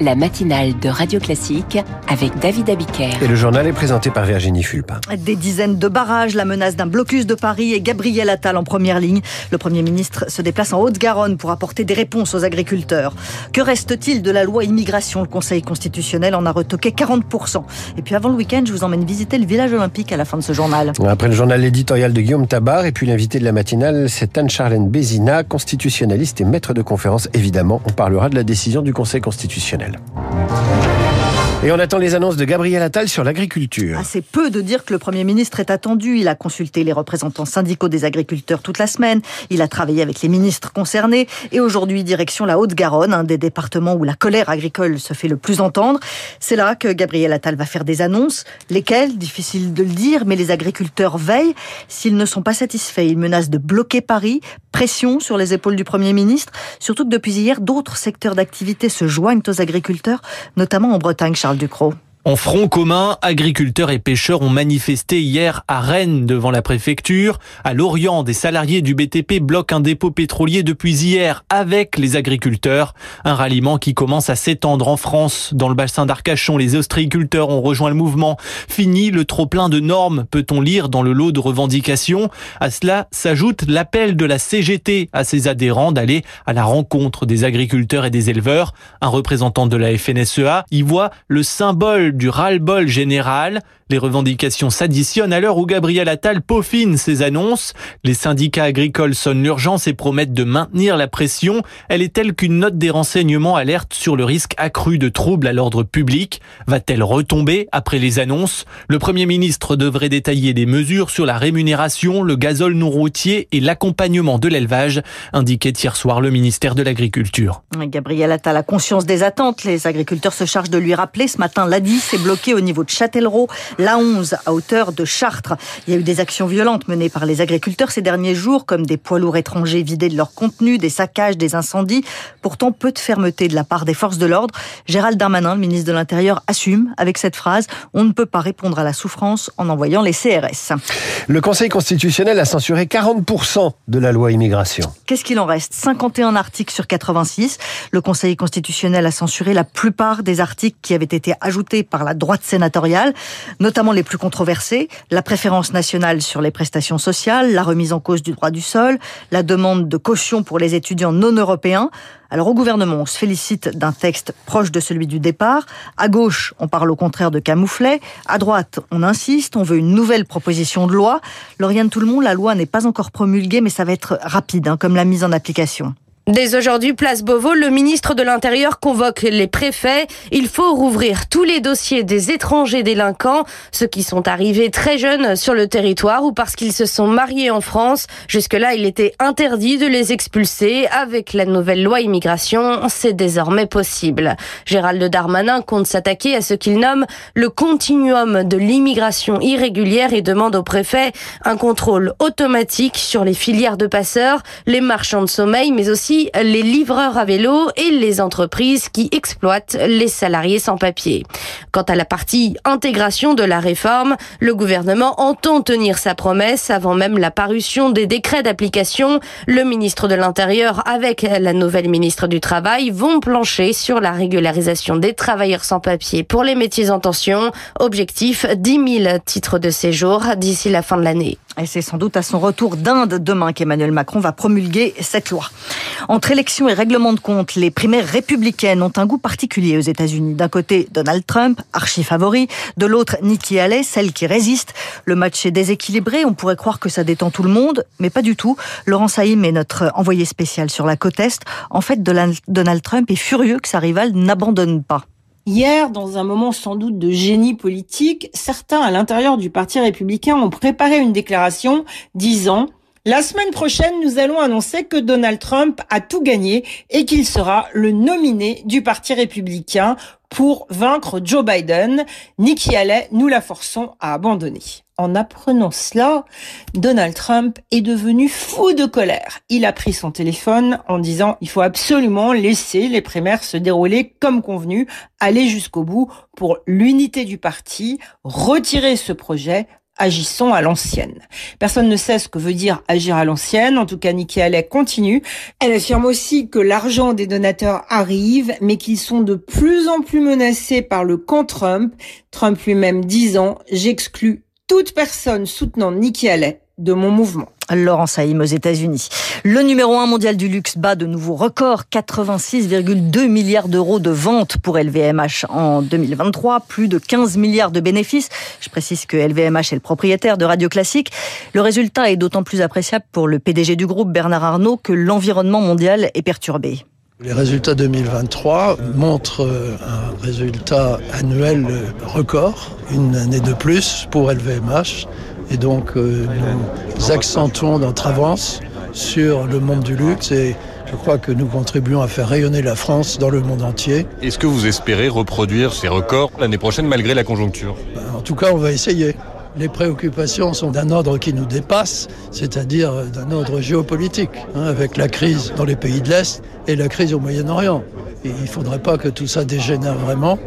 la matinale de Radio Classique avec David Abiker. Et le journal est présenté par Virginie Fulpin. Des dizaines de barrages, la menace d'un blocus de Paris et Gabriel Attal en première ligne. Le Premier ministre se déplace en Haute-Garonne pour apporter des réponses aux agriculteurs. Que reste-t-il de la loi immigration? Le Conseil constitutionnel en a retoqué 40%. Et puis avant le week-end, je vous emmène visiter le village olympique à la fin de ce journal. Après le journal éditorial de Guillaume Tabar et puis l'invité de la matinale, c'est Anne-Charlène Bézina, constitutionnaliste et maître de conférence. Évidemment, on parlera de la décision du Conseil constitutionnel. Noël. Et on attend les annonces de Gabriel Attal sur l'agriculture. Assez peu de dire que le Premier ministre est attendu. Il a consulté les représentants syndicaux des agriculteurs toute la semaine. Il a travaillé avec les ministres concernés. Et aujourd'hui, direction la Haute-Garonne, un des départements où la colère agricole se fait le plus entendre. C'est là que Gabriel Attal va faire des annonces. Lesquelles? Difficile de le dire, mais les agriculteurs veillent. S'ils ne sont pas satisfaits, ils menacent de bloquer Paris. Pression sur les épaules du Premier ministre. Surtout que depuis hier, d'autres secteurs d'activité se joignent aux agriculteurs, notamment en Bretagne, Charles Ducrot. En front commun, agriculteurs et pêcheurs ont manifesté hier à Rennes devant la préfecture. À Lorient, des salariés du BTP bloquent un dépôt pétrolier depuis hier avec les agriculteurs. Un ralliement qui commence à s'étendre en France. Dans le bassin d'Arcachon, les ostréiculteurs ont rejoint le mouvement. Fini le trop-plein de normes, peut-on lire dans le lot de revendications. À cela s'ajoute l'appel de la CGT à ses adhérents d'aller à la rencontre des agriculteurs et des éleveurs. Un représentant de la FNSEA y voit le symbole du ras-le-bol général. Les revendications s'additionnent à l'heure où Gabriel Attal peaufine ses annonces. Les syndicats agricoles sonnent l'urgence et promettent de maintenir la pression. Elle est telle qu'une note des renseignements alerte sur le risque accru de troubles à l'ordre public. Va-t-elle retomber après les annonces? Le Premier ministre devrait détailler des mesures sur la rémunération, le gazole non routier et l'accompagnement de l'élevage, indiquait hier soir le ministère de l'Agriculture. Gabriel Attal a conscience des attentes. Les agriculteurs se chargent de lui rappeler ce matin l'ADI s'est bloqué au niveau de Châtellerault, la 11 à hauteur de Chartres. Il y a eu des actions violentes menées par les agriculteurs ces derniers jours, comme des poids lourds étrangers vidés de leur contenu, des saccages, des incendies. Pourtant, peu de fermeté de la part des forces de l'ordre. Gérald Darmanin, le ministre de l'Intérieur, assume avec cette phrase On ne peut pas répondre à la souffrance en envoyant les CRS. Le Conseil constitutionnel a censuré 40% de la loi immigration. Qu'est-ce qu'il en reste? 51 articles sur 86. Le Conseil constitutionnel a censuré la plupart des articles qui avaient été ajoutés par la droite sénatoriale, notamment les plus controversés, la préférence nationale sur les prestations sociales, la remise en cause du droit du sol, la demande de caution pour les étudiants non européens. Alors au gouvernement, on se félicite d'un texte proche de celui du départ. À gauche, on parle au contraire de camouflet. À droite, on insiste, on veut une nouvelle proposition de loi. Lauriane Tout le monde, la loi n'est pas encore promulguée, mais ça va être rapide, hein, comme la mise en application. Dès aujourd'hui, place Beauvau, le ministre de l'Intérieur convoque les préfets. Il faut rouvrir tous les dossiers des étrangers délinquants, ceux qui sont arrivés très jeunes sur le territoire ou parce qu'ils se sont mariés en France. Jusque-là, il était interdit de les expulser. Avec la nouvelle loi immigration, c'est désormais possible. Gérald Darmanin compte s'attaquer à ce qu'il nomme le continuum de l'immigration irrégulière et demande aux préfets un contrôle automatique sur les filières de passeurs, les marchands de sommeil, mais aussi les livreurs à vélo et les entreprises qui exploitent les salariés sans papier. Quant à la partie intégration de la réforme, le gouvernement entend tenir sa promesse avant même la parution des décrets d'application. Le ministre de l'Intérieur avec la nouvelle ministre du Travail vont plancher sur la régularisation des travailleurs sans papier pour les métiers en tension. Objectif 10 000 titres de séjour d'ici la fin de l'année. Et c'est sans doute à son retour d'Inde demain qu'Emmanuel Macron va promulguer cette loi. Entre élections et règlement de compte, les primaires républicaines ont un goût particulier aux États-Unis. D'un côté, Donald Trump, archi favori. De l'autre, Nikki Haley, celle qui résiste. Le match est déséquilibré. On pourrait croire que ça détend tout le monde, mais pas du tout. Laurent Saïm est notre envoyé spécial sur la côte Est. En fait, Donald Trump est furieux que sa rivale n'abandonne pas. Hier, dans un moment sans doute de génie politique, certains à l'intérieur du Parti républicain ont préparé une déclaration disant la semaine prochaine, nous allons annoncer que Donald Trump a tout gagné et qu'il sera le nominé du Parti républicain pour vaincre Joe Biden. Nikki Haley, nous la forçons à abandonner. En apprenant cela, Donald Trump est devenu fou de colère. Il a pris son téléphone en disant il faut absolument laisser les primaires se dérouler comme convenu, aller jusqu'au bout pour l'unité du parti, retirer ce projet, agissons à l'ancienne. Personne ne sait ce que veut dire agir à l'ancienne. En tout cas, Nikki Haley continue. Elle affirme aussi que l'argent des donateurs arrive, mais qu'ils sont de plus en plus menacés par le camp Trump. Trump lui-même disant, j'exclus toute personne soutenant Nikki Haley de mon mouvement. Laurence Haïm aux États-Unis. Le numéro un mondial du luxe bat de nouveaux records, 86,2 milliards d'euros de ventes pour LVMH en 2023, plus de 15 milliards de bénéfices. Je précise que LVMH est le propriétaire de Radio Classique. Le résultat est d'autant plus appréciable pour le PDG du groupe Bernard Arnault que l'environnement mondial est perturbé. Les résultats 2023 montrent euh, un résultat annuel record, une année de plus pour LVMH. Et donc euh, nous accentuons notre avance sur le monde du luxe et je crois que nous contribuons à faire rayonner la France dans le monde entier. Est-ce que vous espérez reproduire ces records l'année prochaine malgré la conjoncture? En tout cas, on va essayer. Les préoccupations sont d'un ordre qui nous dépasse, c'est-à-dire d'un ordre géopolitique, hein, avec la crise dans les pays de l'Est et la crise au Moyen-Orient. il ne faudrait pas que tout ça dégénère vraiment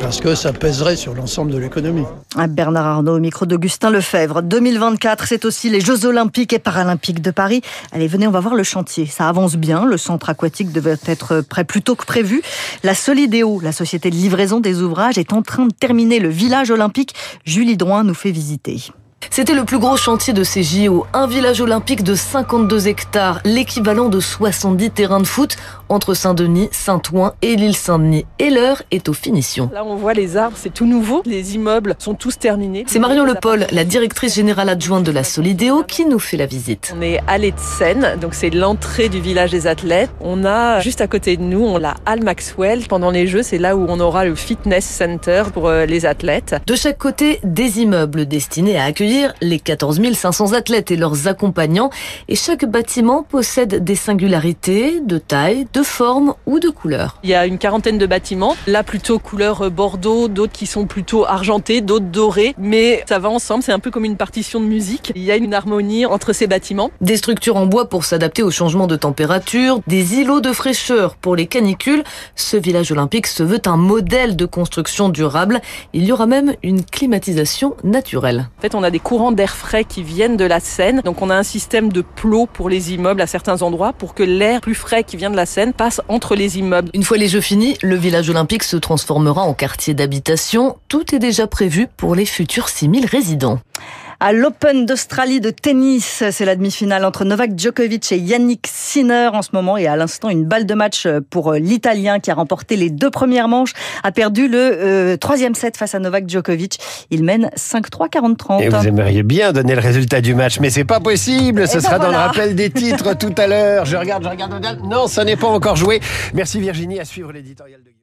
parce que ça pèserait sur l'ensemble de l'économie. Bernard Arnault, au micro d'Augustin Lefebvre. 2024, c'est aussi les Jeux Olympiques et Paralympiques de Paris. Allez, venez, on va voir le chantier. Ça avance bien. Le centre aquatique devait être prêt plus tôt que prévu. La Solidéo, la société de livraison des ouvrages, est en train de terminer le village olympique. Julie Drouin nous fait visiter. C'était le plus gros chantier de ces JO, un village olympique de 52 hectares, l'équivalent de 70 terrains de foot entre Saint-Denis, Saint-Ouen et l'île Saint-Denis. Et l'heure est aux finitions. Là, on voit les arbres, c'est tout nouveau. Les immeubles sont tous terminés. C'est Marion Le Paul, la directrice générale adjointe de la Solidéo, qui nous fait la visite. On est allée de Seine, donc c'est l'entrée du village des athlètes. On a juste à côté de nous, on l'a Al Maxwell. Pendant les Jeux, c'est là où on aura le fitness center pour euh, les athlètes. De chaque côté, des immeubles destinés à accueillir les 14 500 athlètes et leurs accompagnants. Et chaque bâtiment possède des singularités de taille, de forme ou de couleur. Il y a une quarantaine de bâtiments, là plutôt couleur bordeaux, d'autres qui sont plutôt argentés, d'autres dorés, mais ça va ensemble, c'est un peu comme une partition de musique. Il y a une harmonie entre ces bâtiments. Des structures en bois pour s'adapter au changement de température, des îlots de fraîcheur pour les canicules. Ce village olympique se veut un modèle de construction durable. Il y aura même une climatisation naturelle. En fait, on a des courants d'air frais qui viennent de la Seine. Donc on a un système de plots pour les immeubles à certains endroits pour que l'air plus frais qui vient de la Seine passe entre les immeubles. Une fois les Jeux finis, le village olympique se transformera en quartier d'habitation. Tout est déjà prévu pour les futurs 6000 résidents à l'Open d'Australie de tennis. C'est la demi-finale entre Novak Djokovic et Yannick Sinner en ce moment. Et à l'instant, une balle de match pour l'Italien qui a remporté les deux premières manches, a perdu le euh, troisième set face à Novak Djokovic. Il mène 5-3, 40-30. Et vous aimeriez bien donner le résultat du match, mais c'est pas possible. Ce sera dans le rappel des titres tout à l'heure. Je regarde, je regarde. Non, ça n'est pas encore joué. Merci Virginie. À suivre l'éditorial de